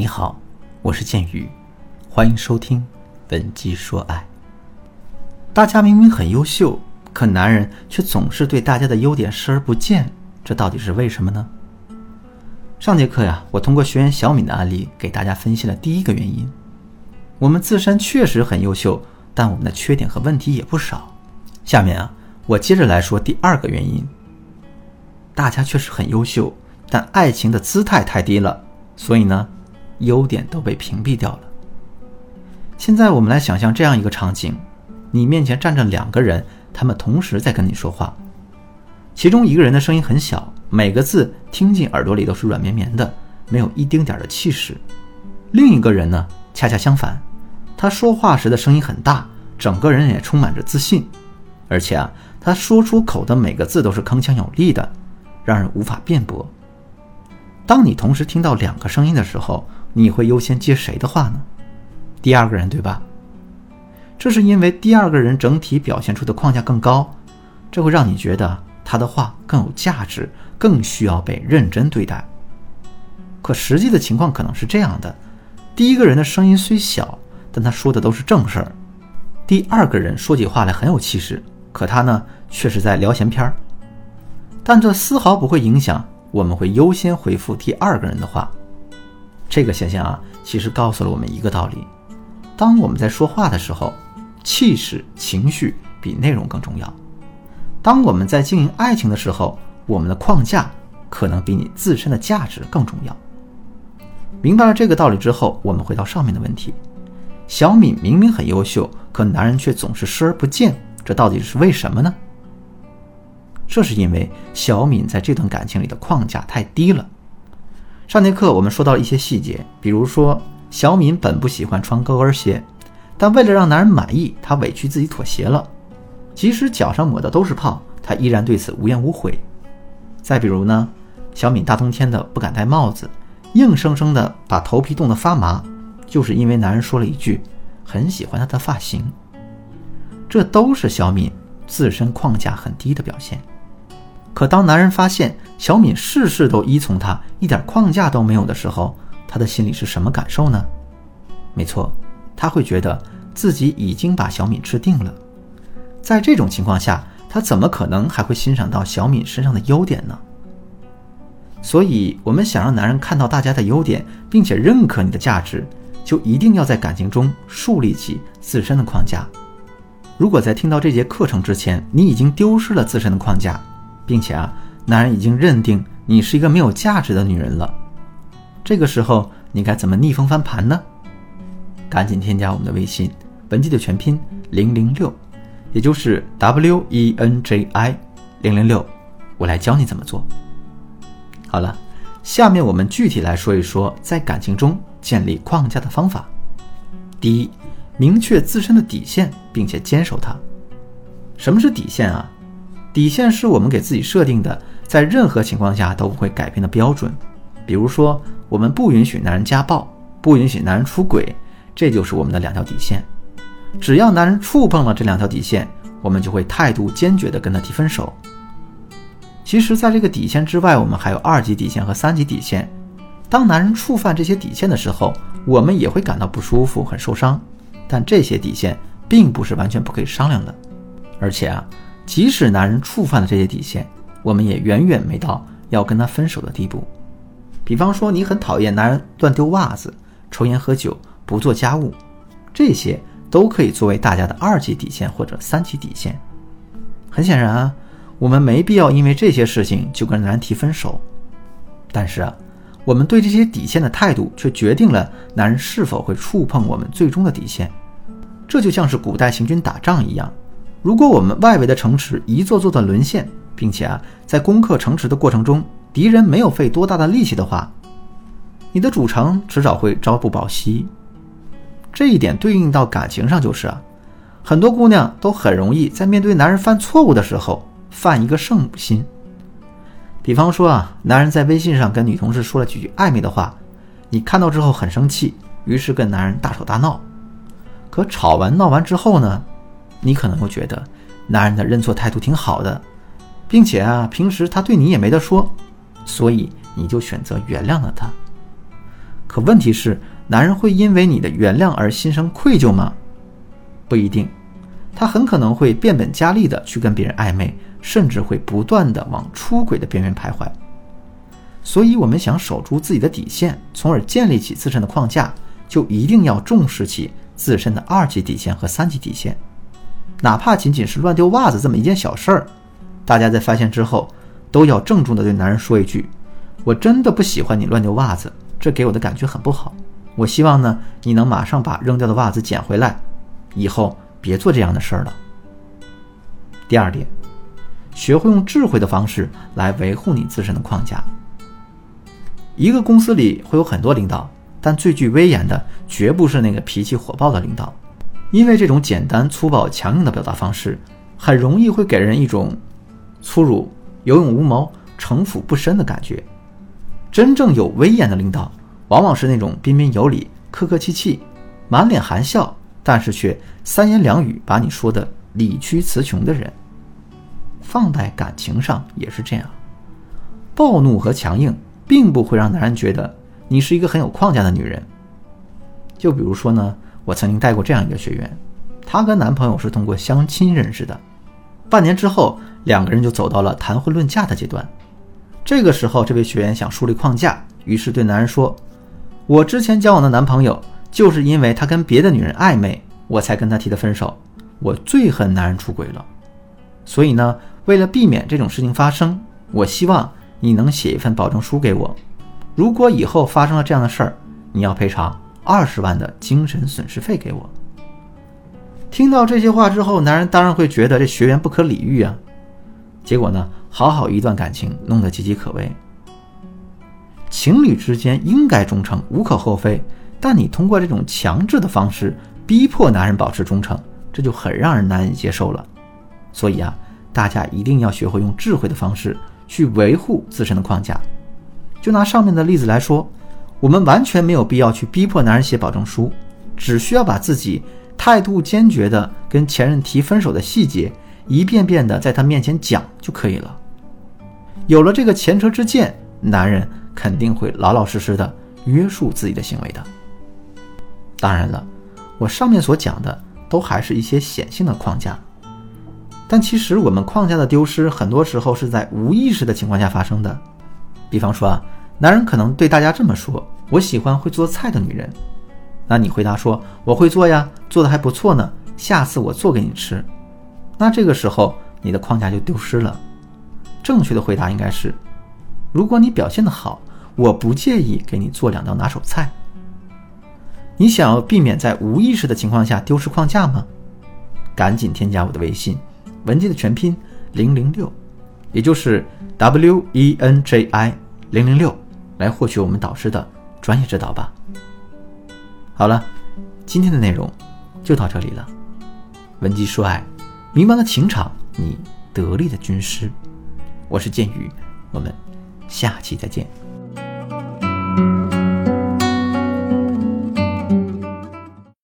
你好，我是剑宇，欢迎收听《本鸡说爱》。大家明明很优秀，可男人却总是对大家的优点视而不见，这到底是为什么呢？上节课呀，我通过学员小敏的案例给大家分析了第一个原因：我们自身确实很优秀，但我们的缺点和问题也不少。下面啊，我接着来说第二个原因：大家确实很优秀。但爱情的姿态太低了，所以呢，优点都被屏蔽掉了。现在我们来想象这样一个场景：你面前站着两个人，他们同时在跟你说话。其中一个人的声音很小，每个字听进耳朵里都是软绵绵的，没有一丁点的气势；另一个人呢，恰恰相反，他说话时的声音很大，整个人也充满着自信，而且啊，他说出口的每个字都是铿锵有力的，让人无法辩驳。当你同时听到两个声音的时候，你会优先接谁的话呢？第二个人，对吧？这是因为第二个人整体表现出的框架更高，这会让你觉得他的话更有价值，更需要被认真对待。可实际的情况可能是这样的：第一个人的声音虽小，但他说的都是正事儿；第二个人说起话来很有气势，可他呢却是在聊闲篇儿。但这丝毫不会影响。我们会优先回复第二个人的话，这个现象啊，其实告诉了我们一个道理：当我们在说话的时候，气势、情绪比内容更重要；当我们在经营爱情的时候，我们的框架可能比你自身的价值更重要。明白了这个道理之后，我们回到上面的问题：小敏明明很优秀，可男人却总是视而不见，这到底是为什么呢？这是因为小敏在这段感情里的框架太低了。上节课我们说到了一些细节，比如说小敏本不喜欢穿高跟鞋，但为了让男人满意，她委屈自己妥协了。即使脚上抹的都是泡，她依然对此无怨无悔。再比如呢，小敏大冬天的不敢戴帽子，硬生生的把头皮冻得发麻，就是因为男人说了一句很喜欢她的发型。这都是小敏自身框架很低的表现。可当男人发现小敏事事都依从他，一点框架都没有的时候，他的心里是什么感受呢？没错，他会觉得自己已经把小敏吃定了。在这种情况下，他怎么可能还会欣赏到小敏身上的优点呢？所以，我们想让男人看到大家的优点，并且认可你的价值，就一定要在感情中树立起自身的框架。如果在听到这节课程之前，你已经丢失了自身的框架，并且啊，男人已经认定你是一个没有价值的女人了。这个时候，你该怎么逆风翻盘呢？赶紧添加我们的微信，文姬的全拼零零六，也就是 W E N J I 零零六，我来教你怎么做。好了，下面我们具体来说一说在感情中建立框架的方法。第一，明确自身的底线，并且坚守它。什么是底线啊？底线是我们给自己设定的，在任何情况下都不会改变的标准。比如说，我们不允许男人家暴，不允许男人出轨，这就是我们的两条底线。只要男人触碰了这两条底线，我们就会态度坚决地跟他提分手。其实，在这个底线之外，我们还有二级底线和三级底线。当男人触犯这些底线的时候，我们也会感到不舒服、很受伤。但这些底线并不是完全不可以商量的，而且啊。即使男人触犯了这些底线，我们也远远没到要跟他分手的地步。比方说，你很讨厌男人乱丢袜子、抽烟喝酒、不做家务，这些都可以作为大家的二级底线或者三级底线。很显然啊，我们没必要因为这些事情就跟男人提分手。但是啊，我们对这些底线的态度却决定了男人是否会触碰我们最终的底线。这就像是古代行军打仗一样。如果我们外围的城池一座座的沦陷，并且啊，在攻克城池的过程中，敌人没有费多大的力气的话，你的主城迟早会朝不保夕。这一点对应到感情上就是啊，很多姑娘都很容易在面对男人犯错误的时候犯一个圣母心。比方说啊，男人在微信上跟女同事说了几句暧昧的话，你看到之后很生气，于是跟男人大吵大闹。可吵完闹完之后呢？你可能会觉得，男人的认错态度挺好的，并且啊，平时他对你也没得说，所以你就选择原谅了他。可问题是，男人会因为你的原谅而心生愧疚吗？不一定，他很可能会变本加厉的去跟别人暧昧，甚至会不断的往出轨的边缘徘徊。所以，我们想守住自己的底线，从而建立起自身的框架，就一定要重视起自身的二级底线和三级底线。哪怕仅仅是乱丢袜子这么一件小事儿，大家在发现之后，都要郑重的对男人说一句：“我真的不喜欢你乱丢袜子，这给我的感觉很不好。我希望呢，你能马上把扔掉的袜子捡回来，以后别做这样的事儿了。”第二点，学会用智慧的方式来维护你自身的框架。一个公司里会有很多领导，但最具威严的绝不是那个脾气火爆的领导。因为这种简单粗暴、强硬的表达方式，很容易会给人一种粗鲁、有勇无谋、城府不深的感觉。真正有威严的领导，往往是那种彬彬有礼、客客气气、满脸含笑，但是却三言两语把你说的理屈词穷的人。放在感情上也是这样，暴怒和强硬并不会让男人觉得你是一个很有框架的女人。就比如说呢。我曾经带过这样一个学员，她跟男朋友是通过相亲认识的，半年之后，两个人就走到了谈婚论嫁的阶段。这个时候，这位学员想树立框架，于是对男人说：“我之前交往的男朋友，就是因为他跟别的女人暧昧，我才跟他提的分手。我最恨男人出轨了，所以呢，为了避免这种事情发生，我希望你能写一份保证书给我，如果以后发生了这样的事儿，你要赔偿。”二十万的精神损失费给我。听到这些话之后，男人当然会觉得这学员不可理喻啊。结果呢，好好一段感情弄得岌岌可危。情侣之间应该忠诚，无可厚非。但你通过这种强制的方式逼迫男人保持忠诚，这就很让人难以接受了。所以啊，大家一定要学会用智慧的方式去维护自身的框架。就拿上面的例子来说。我们完全没有必要去逼迫男人写保证书，只需要把自己态度坚决的跟前任提分手的细节一遍遍的在他面前讲就可以了。有了这个前车之鉴，男人肯定会老老实实的约束自己的行为的。当然了，我上面所讲的都还是一些显性的框架，但其实我们框架的丢失，很多时候是在无意识的情况下发生的。比方说啊。男人可能对大家这么说：“我喜欢会做菜的女人。”那你回答说：“我会做呀，做的还不错呢，下次我做给你吃。”那这个时候你的框架就丢失了。正确的回答应该是：“如果你表现的好，我不介意给你做两道拿手菜。”你想要避免在无意识的情况下丢失框架吗？赶紧添加我的微信，文姬的全拼零零六，也就是 W E N J I 零零六。来获取我们导师的专业指导吧。好了，今天的内容就到这里了。文姬说爱，迷茫的情场，你得力的军师。我是剑宇，我们下期再见。